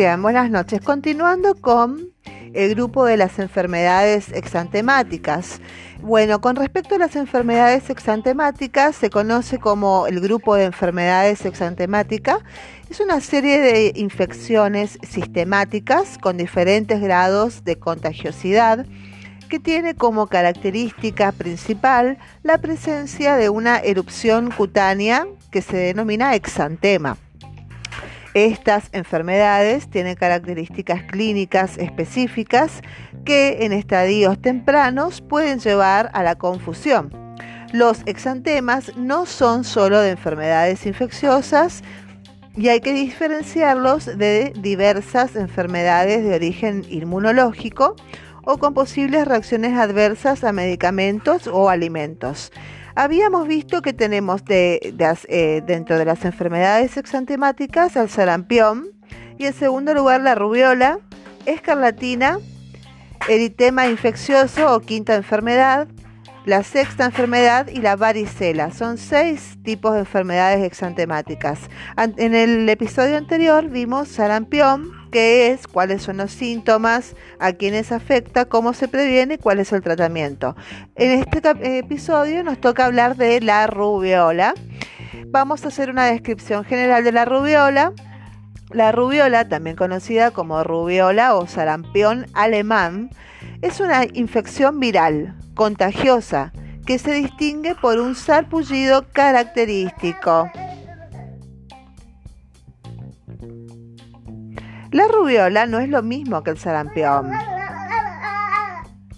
buenas noches. Continuando con el grupo de las enfermedades exantemáticas. Bueno, con respecto a las enfermedades exantemáticas, se conoce como el grupo de enfermedades exantemáticas. Es una serie de infecciones sistemáticas con diferentes grados de contagiosidad que tiene como característica principal la presencia de una erupción cutánea que se denomina exantema. Estas enfermedades tienen características clínicas específicas que en estadios tempranos pueden llevar a la confusión. Los exantemas no son solo de enfermedades infecciosas y hay que diferenciarlos de diversas enfermedades de origen inmunológico o con posibles reacciones adversas a medicamentos o alimentos. Habíamos visto que tenemos eh, dentro de las enfermedades exantemáticas al sarampión y en segundo lugar la rubiola, escarlatina, eritema infeccioso o quinta enfermedad, la sexta enfermedad y la varicela. Son seis tipos de enfermedades exantemáticas. En el episodio anterior vimos sarampión, qué es, cuáles son los síntomas, a quiénes afecta, cómo se previene cuál es el tratamiento. En este episodio nos toca hablar de la rubiola. Vamos a hacer una descripción general de la rubiola. La rubiola, también conocida como rubiola o sarampión alemán, es una infección viral contagiosa que se distingue por un sarpullido característico. La rubiola no es lo mismo que el sarampión,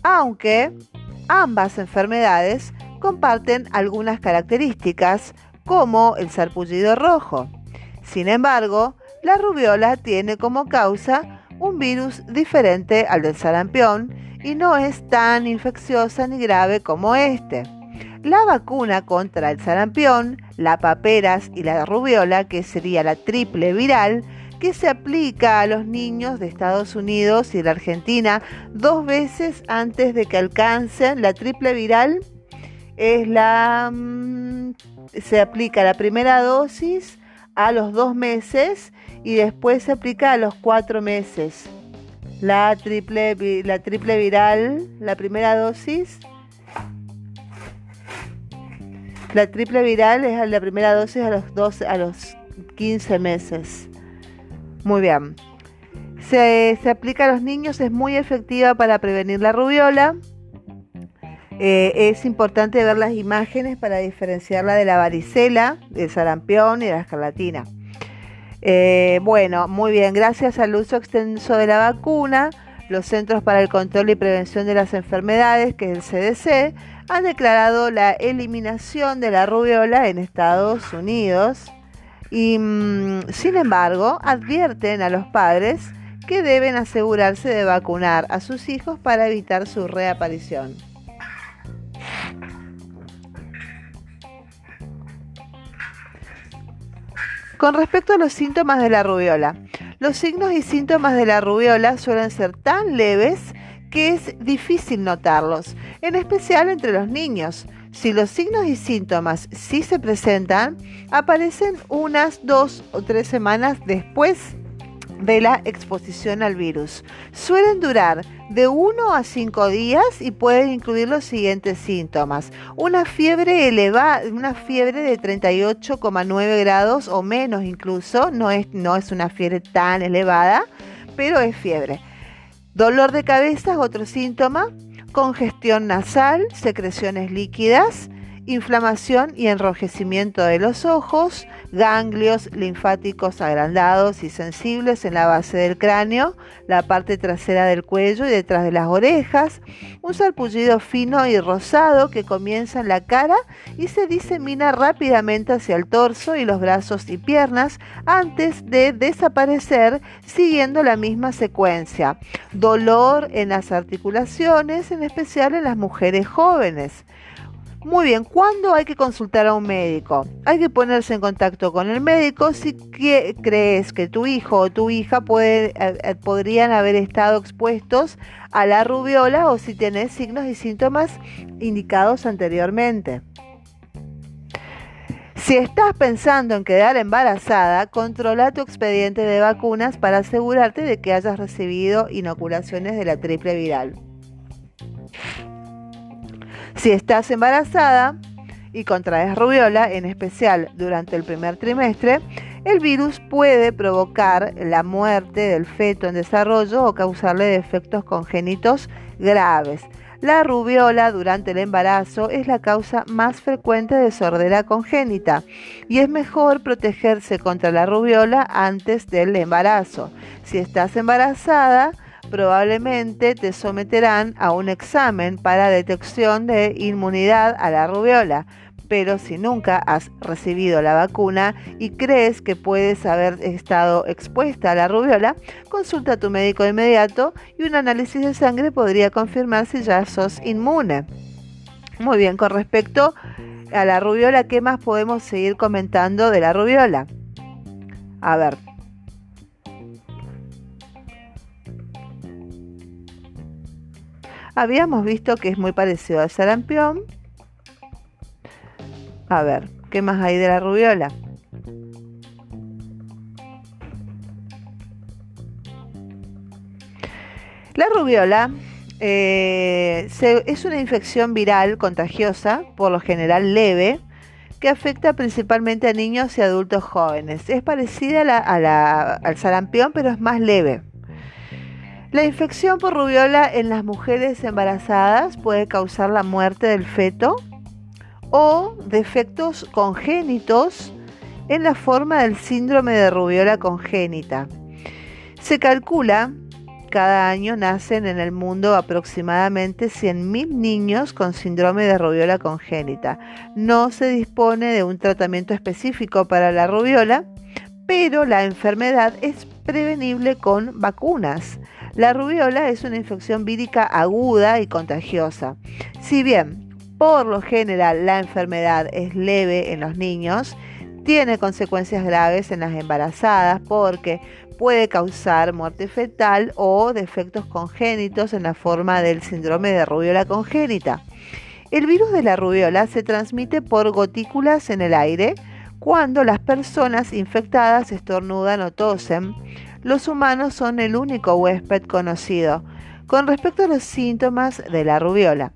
aunque ambas enfermedades comparten algunas características como el sarpullido rojo. Sin embargo, la rubiola tiene como causa un virus diferente al del sarampión y no es tan infecciosa ni grave como este. La vacuna contra el sarampión, la paperas y la rubiola, que sería la triple viral, que se aplica a los niños de Estados Unidos y de Argentina dos veces antes de que alcancen la triple viral. Es la mm, se aplica la primera dosis a los dos meses y después se aplica a los cuatro meses. La triple, la triple viral, la primera dosis. La triple viral es la primera dosis a los, 12, a los 15 meses. Muy bien. Se, aplica a los niños, es muy efectiva para prevenir la rubiola. Eh, es importante ver las imágenes para diferenciarla de la varicela, del sarampión y de la escarlatina. Eh, bueno, muy bien, gracias al uso extenso de la vacuna, los Centros para el Control y Prevención de las Enfermedades, que es el CDC, han declarado la eliminación de la rubiola en Estados Unidos y mm, sin embargo advierten a los padres que deben asegurarse de vacunar a sus hijos para evitar su reaparición. Con respecto a los síntomas de la rubiola, los signos y síntomas de la rubiola suelen ser tan leves que es difícil notarlos, en especial entre los niños. Si los signos y síntomas sí se presentan, aparecen unas dos o tres semanas después de la exposición al virus. Suelen durar de 1 a 5 días y pueden incluir los siguientes síntomas. Una fiebre elevada, una fiebre de 38,9 grados o menos incluso, no es, no es una fiebre tan elevada, pero es fiebre. Dolor de cabeza es otro síntoma congestión nasal, secreciones líquidas, inflamación y enrojecimiento de los ojos, ganglios linfáticos agrandados y sensibles en la base del cráneo, la parte trasera del cuello y detrás de las orejas, un sarpullido fino y rosado que comienza en la cara y se disemina rápidamente hacia el torso y los brazos y piernas antes de desaparecer siguiendo la misma secuencia. Dolor en las articulaciones, en especial en las mujeres jóvenes. Muy bien, ¿cuándo hay que consultar a un médico? Hay que ponerse en contacto con el médico si crees que tu hijo o tu hija eh, eh, podrían haber estado expuestos a la rubiola o si tienes signos y síntomas indicados anteriormente. Si estás pensando en quedar embarazada, controla tu expediente de vacunas para asegurarte de que hayas recibido inoculaciones de la triple viral. Si estás embarazada y contraes rubiola, en especial durante el primer trimestre, el virus puede provocar la muerte del feto en desarrollo o causarle defectos congénitos graves. La rubiola durante el embarazo es la causa más frecuente de sordera congénita y es mejor protegerse contra la rubiola antes del embarazo. Si estás embarazada, probablemente te someterán a un examen para detección de inmunidad a la rubiola pero si nunca has recibido la vacuna y crees que puedes haber estado expuesta a la rubiola, consulta a tu médico de inmediato y un análisis de sangre podría confirmar si ya sos inmune. Muy bien, con respecto a la rubiola, ¿qué más podemos seguir comentando de la rubiola? A ver. Habíamos visto que es muy parecido al sarampión a ver, ¿qué más hay de la rubiola? La rubiola eh, es una infección viral contagiosa, por lo general leve, que afecta principalmente a niños y adultos jóvenes. Es parecida al sarampión, pero es más leve. La infección por rubiola en las mujeres embarazadas puede causar la muerte del feto o defectos congénitos en la forma del síndrome de rubiola congénita. Se calcula cada año nacen en el mundo aproximadamente 100.000 niños con síndrome de rubiola congénita. No se dispone de un tratamiento específico para la rubiola, pero la enfermedad es prevenible con vacunas. La rubiola es una infección vírica aguda y contagiosa. Si bien por lo general, la enfermedad es leve en los niños, tiene consecuencias graves en las embarazadas porque puede causar muerte fetal o defectos congénitos en la forma del síndrome de rubiola congénita. El virus de la rubiola se transmite por gotículas en el aire cuando las personas infectadas estornudan o tosen. Los humanos son el único huésped conocido. Con respecto a los síntomas de la rubiola,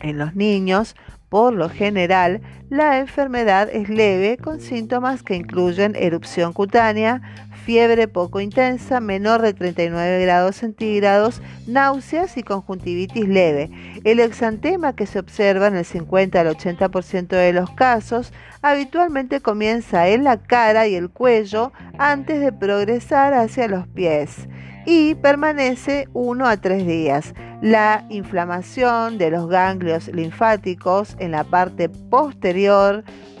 en los niños, por lo general, la enfermedad es leve con síntomas que incluyen erupción cutánea, fiebre poco intensa, menor de 39 grados centígrados, náuseas y conjuntivitis leve. El exantema que se observa en el 50 al 80% de los casos habitualmente comienza en la cara y el cuello antes de progresar hacia los pies y permanece 1 a 3 días. La inflamación de los ganglios linfáticos en la parte posterior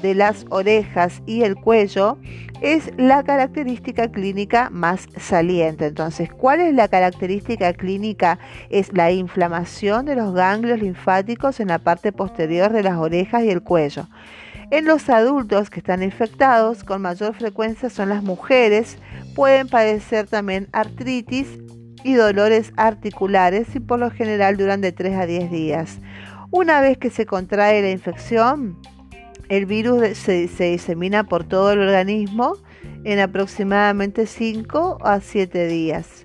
de las orejas y el cuello es la característica clínica más saliente. Entonces, ¿cuál es la característica clínica? Es la inflamación de los ganglios linfáticos en la parte posterior de las orejas y el cuello. En los adultos que están infectados, con mayor frecuencia son las mujeres, pueden padecer también artritis y dolores articulares y por lo general duran de 3 a 10 días. Una vez que se contrae la infección, el virus se, disemina por todo el organismo en aproximadamente 5 a 7 días.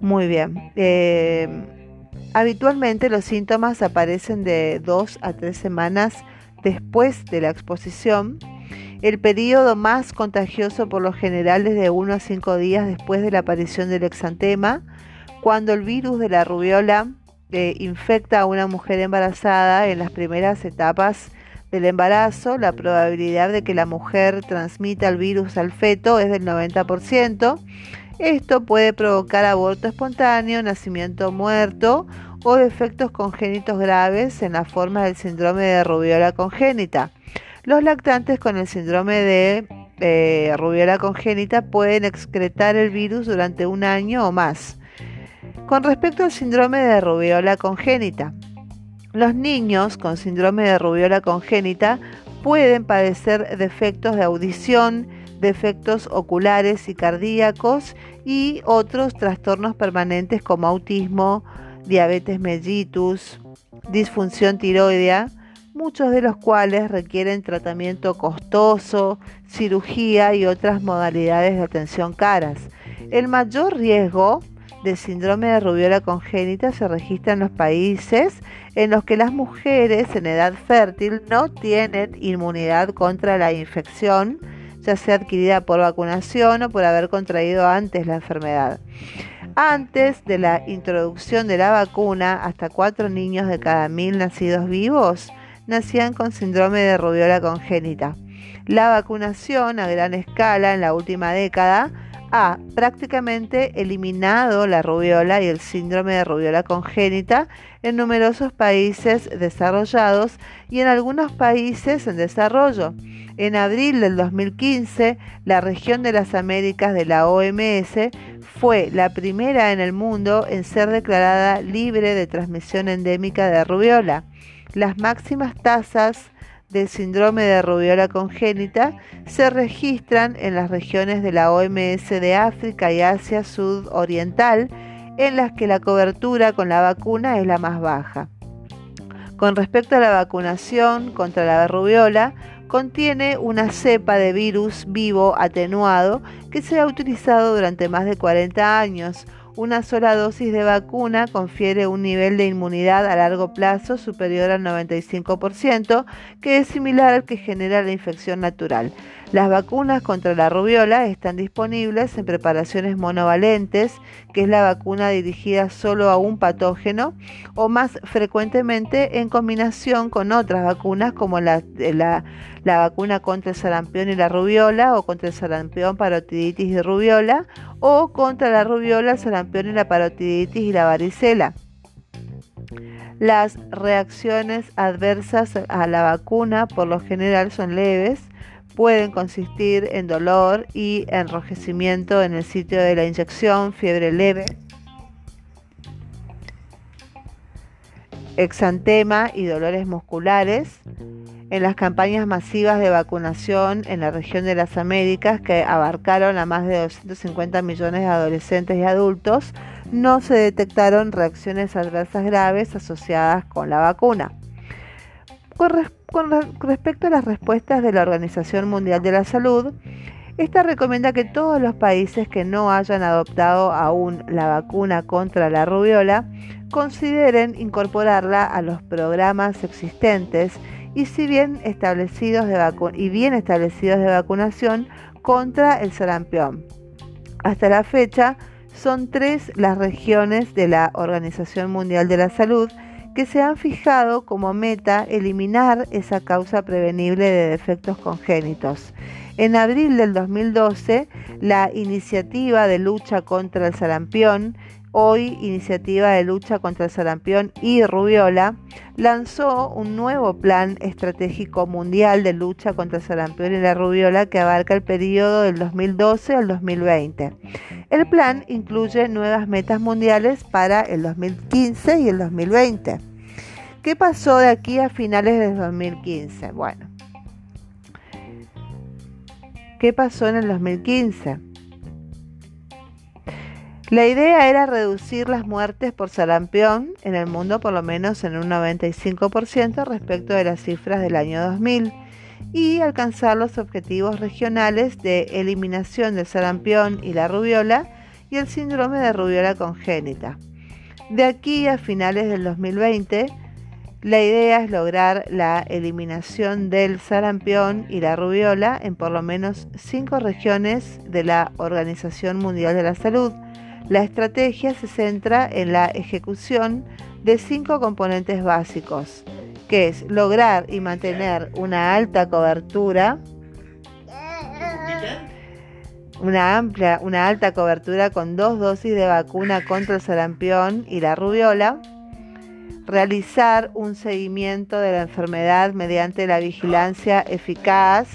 Muy bien. Eh, habitualmente los síntomas aparecen de 2 a 3 semanas después de la exposición. El periodo más contagioso por lo general es de 1 a 5 días después de la aparición del exantema. Cuando el virus de la rubiola eh, infecta a una mujer embarazada en las primeras etapas del embarazo, la probabilidad de que la mujer transmita el virus al feto es del 90%. Esto puede provocar aborto espontáneo, nacimiento muerto o defectos congénitos graves en la forma del síndrome de rubiola congénita. Los lactantes con el síndrome de eh, rubiola congénita pueden excretar el virus durante un año o más. Con respecto al síndrome de rubiola congénita, los niños con síndrome de rubiola congénita pueden padecer defectos de audición, defectos oculares y cardíacos y otros trastornos permanentes como autismo, diabetes mellitus, disfunción tiroidea, muchos de los cuales requieren tratamiento costoso, cirugía y otras modalidades de atención caras. El mayor riesgo síndrome de rubiola congénita se registra en los países en los que las mujeres en edad fértil no tienen inmunidad contra la infección, ya sea adquirida por vacunación o por haber contraído antes la enfermedad. Antes de la introducción de la vacuna, hasta cuatro niños de cada mil nacidos vivos nacían con síndrome de rubiola congénita. La vacunación a gran escala en la última década ha prácticamente eliminado la rubiola y el síndrome de rubiola congénita en numerosos países desarrollados y en algunos países en desarrollo. En abril del 2015, la región de las Américas de la OMS fue la primera en el mundo en ser declarada libre de transmisión endémica de rubiola. Las máximas tasas del síndrome de rubiola congénita se registran en las regiones de la OMS de África y Asia Sudoriental, en las que la cobertura con la vacuna es la más baja. Con respecto a la vacunación contra la rubiola, contiene una cepa de virus vivo atenuado que se ha utilizado durante más de 40 años, una sola dosis de vacuna confiere un nivel de inmunidad a largo plazo superior al 95%, que es similar al que genera la infección natural. Las vacunas contra la rubiola están disponibles en preparaciones monovalentes, que es la vacuna dirigida solo a un patógeno, o más frecuentemente en combinación con otras vacunas como la, la, vacuna contra el sarampión y la rubiola, o contra el sarampión, parotiditis y rubiola, o contra la rubiola, el sarampión y la parotiditis y la varicela. Las reacciones adversas a la vacuna por lo general son leves, pueden consistir en dolor y enrojecimiento en el sitio de la inyección, fiebre leve, exantema y dolores musculares. En las campañas masivas de vacunación en la región de las Américas, que abarcaron a más de 250 millones de adolescentes y adultos, no se detectaron reacciones adversas graves asociadas con la vacuna. Con, respecto a las respuestas de la Organización Mundial de la Salud, esta recomienda que todos los países que no hayan adoptado aún la vacuna contra la rubiola consideren incorporarla a los programas existentes y si bien establecidos de y bien establecidos de vacunación contra el sarampión. Hasta la fecha son tres las regiones de la Organización Mundial de la Salud que se han fijado como meta eliminar esa causa prevenible de defectos congénitos. En abril del 2012, la iniciativa de lucha contra el sarampión, hoy iniciativa de lucha contra el sarampión y rubiola, lanzó un nuevo plan estratégico mundial de lucha contra el sarampión y la rubiola que abarca el periodo del 2012 al 2020. El plan incluye nuevas metas mundiales para el 2015 y el 2020. ¿Qué pasó de aquí a finales de 2015? Bueno, ¿qué pasó en el 2015? La idea era reducir las muertes por sarampión en el mundo por lo menos en un 95% respecto de las cifras del año 2000 y alcanzar los objetivos regionales de eliminación del sarampión y la rubiola y el síndrome de rubiola congénita. De aquí a finales del 2020, la idea es lograr la eliminación del sarampión y la rubiola en por lo menos cinco regiones de la Organización Mundial de la Salud. La estrategia se centra en la ejecución de cinco componentes básicos que es lograr y mantener una alta cobertura, una amplia, una alta cobertura con dos dosis de vacuna contra el sarampión y la rubiola, realizar un seguimiento de la enfermedad mediante la vigilancia eficaz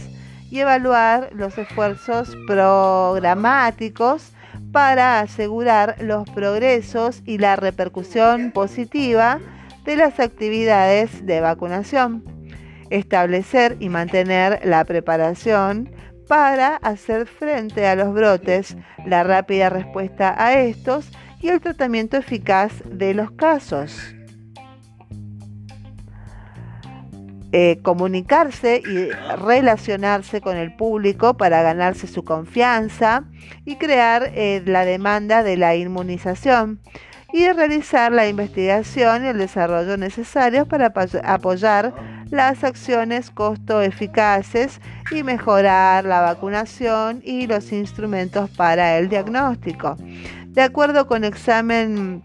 y evaluar los esfuerzos programáticos para asegurar los progresos y la repercusión positiva de las actividades de vacunación. Establecer y mantener la preparación para hacer frente a los brotes, la rápida respuesta a estos y el tratamiento eficaz de los casos. Eh, comunicarse y relacionarse con el público para ganarse su confianza y crear eh, la demanda de la inmunización y realizar la investigación y el desarrollo necesarios para apoyar las acciones costo eficaces y mejorar la vacunación y los instrumentos para el diagnóstico. De acuerdo con examen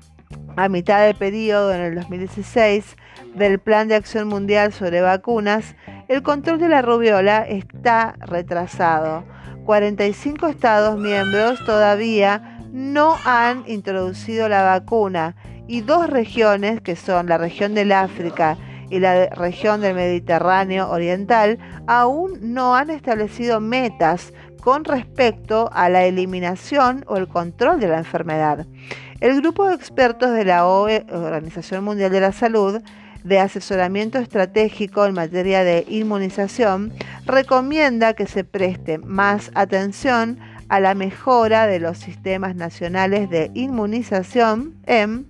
a mitad de periodo en el 2016, del Plan de Acción Mundial sobre Vacunas, el control de la rubiola está retrasado. 45 Estados miembros todavía no han introducido la vacuna y dos regiones, que son la región del África y la región del Mediterráneo Oriental, aún no han establecido metas con respecto a la eliminación o el control de la enfermedad. El grupo de expertos de la OE, Organización Mundial de la Salud, de asesoramiento estratégico en materia de inmunización recomienda que se preste más atención a la mejora de los sistemas nacionales de inmunización en,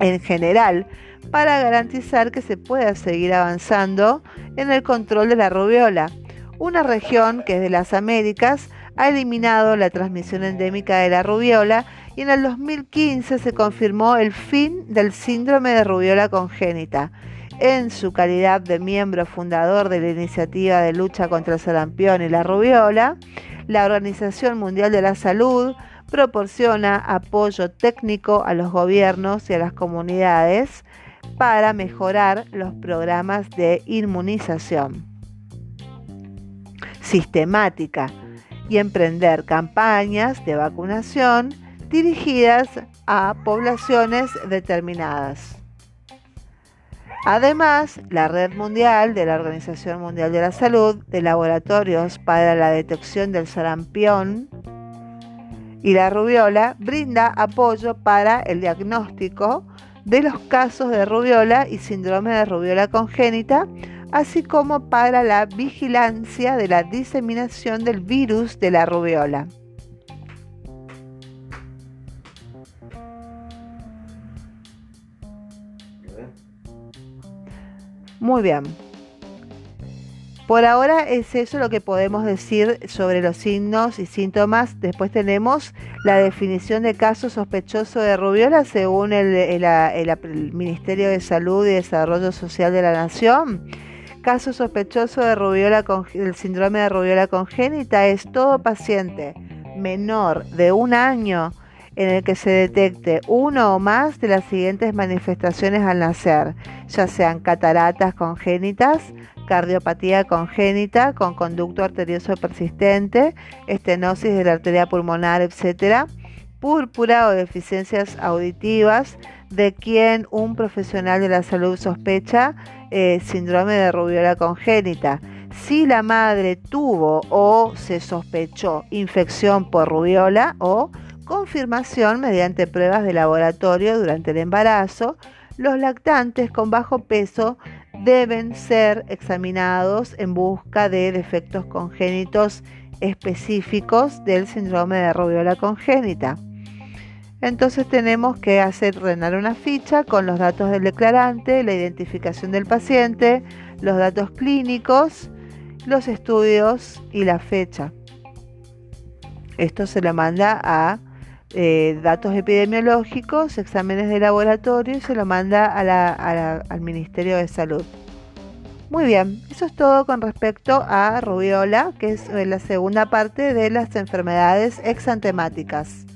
en general para garantizar que se pueda seguir avanzando en el control de la rubiola, una región que desde las Américas ha eliminado la transmisión endémica de la rubiola y en el 2015 se confirmó el fin del síndrome de rubiola congénita. En su calidad de miembro fundador de la iniciativa de lucha contra el sarampión y la rubiola, la Organización Mundial de la Salud proporciona apoyo técnico a los gobiernos y a las comunidades para mejorar los programas de inmunización sistemática y emprender campañas de vacunación dirigidas a poblaciones determinadas. Además, la Red Mundial de la Organización Mundial de la Salud de Laboratorios para la Detección del Sarampión y la rubiola brinda apoyo para el diagnóstico de los casos de rubiola y síndrome de rubiola congénita, así como para la vigilancia de la diseminación del virus de la rubiola. Muy bien. Por ahora es eso lo que podemos decir sobre los signos y síntomas. Después tenemos la definición de caso sospechoso de rubiola según el, Ministerio de Salud y Desarrollo Social de la Nación. Caso sospechoso de rubiola el síndrome de rubiola congénita es todo paciente menor de un año en el que se detecte uno o más de las siguientes manifestaciones al nacer, ya sean cataratas congénitas, cardiopatía congénita con conducto arterioso persistente, estenosis de la arteria pulmonar, etc., púrpura o deficiencias auditivas de quien un profesional de la salud sospecha eh, síndrome de rubiola congénita. Si la madre tuvo o se sospechó infección por rubiola o confirmación mediante pruebas de laboratorio durante el embarazo, los lactantes con bajo peso deben ser examinados en busca de defectos congénitos específicos del síndrome de rubiola congénita. Entonces tenemos que hacer reinar una ficha con los datos del declarante, la identificación del paciente, los datos clínicos, los estudios y la fecha. Esto se le manda a eh, datos epidemiológicos, exámenes de laboratorio y se lo manda al Ministerio de Salud. Muy bien, eso es todo con respecto a rubiola, que es la segunda parte de las enfermedades exantemáticas.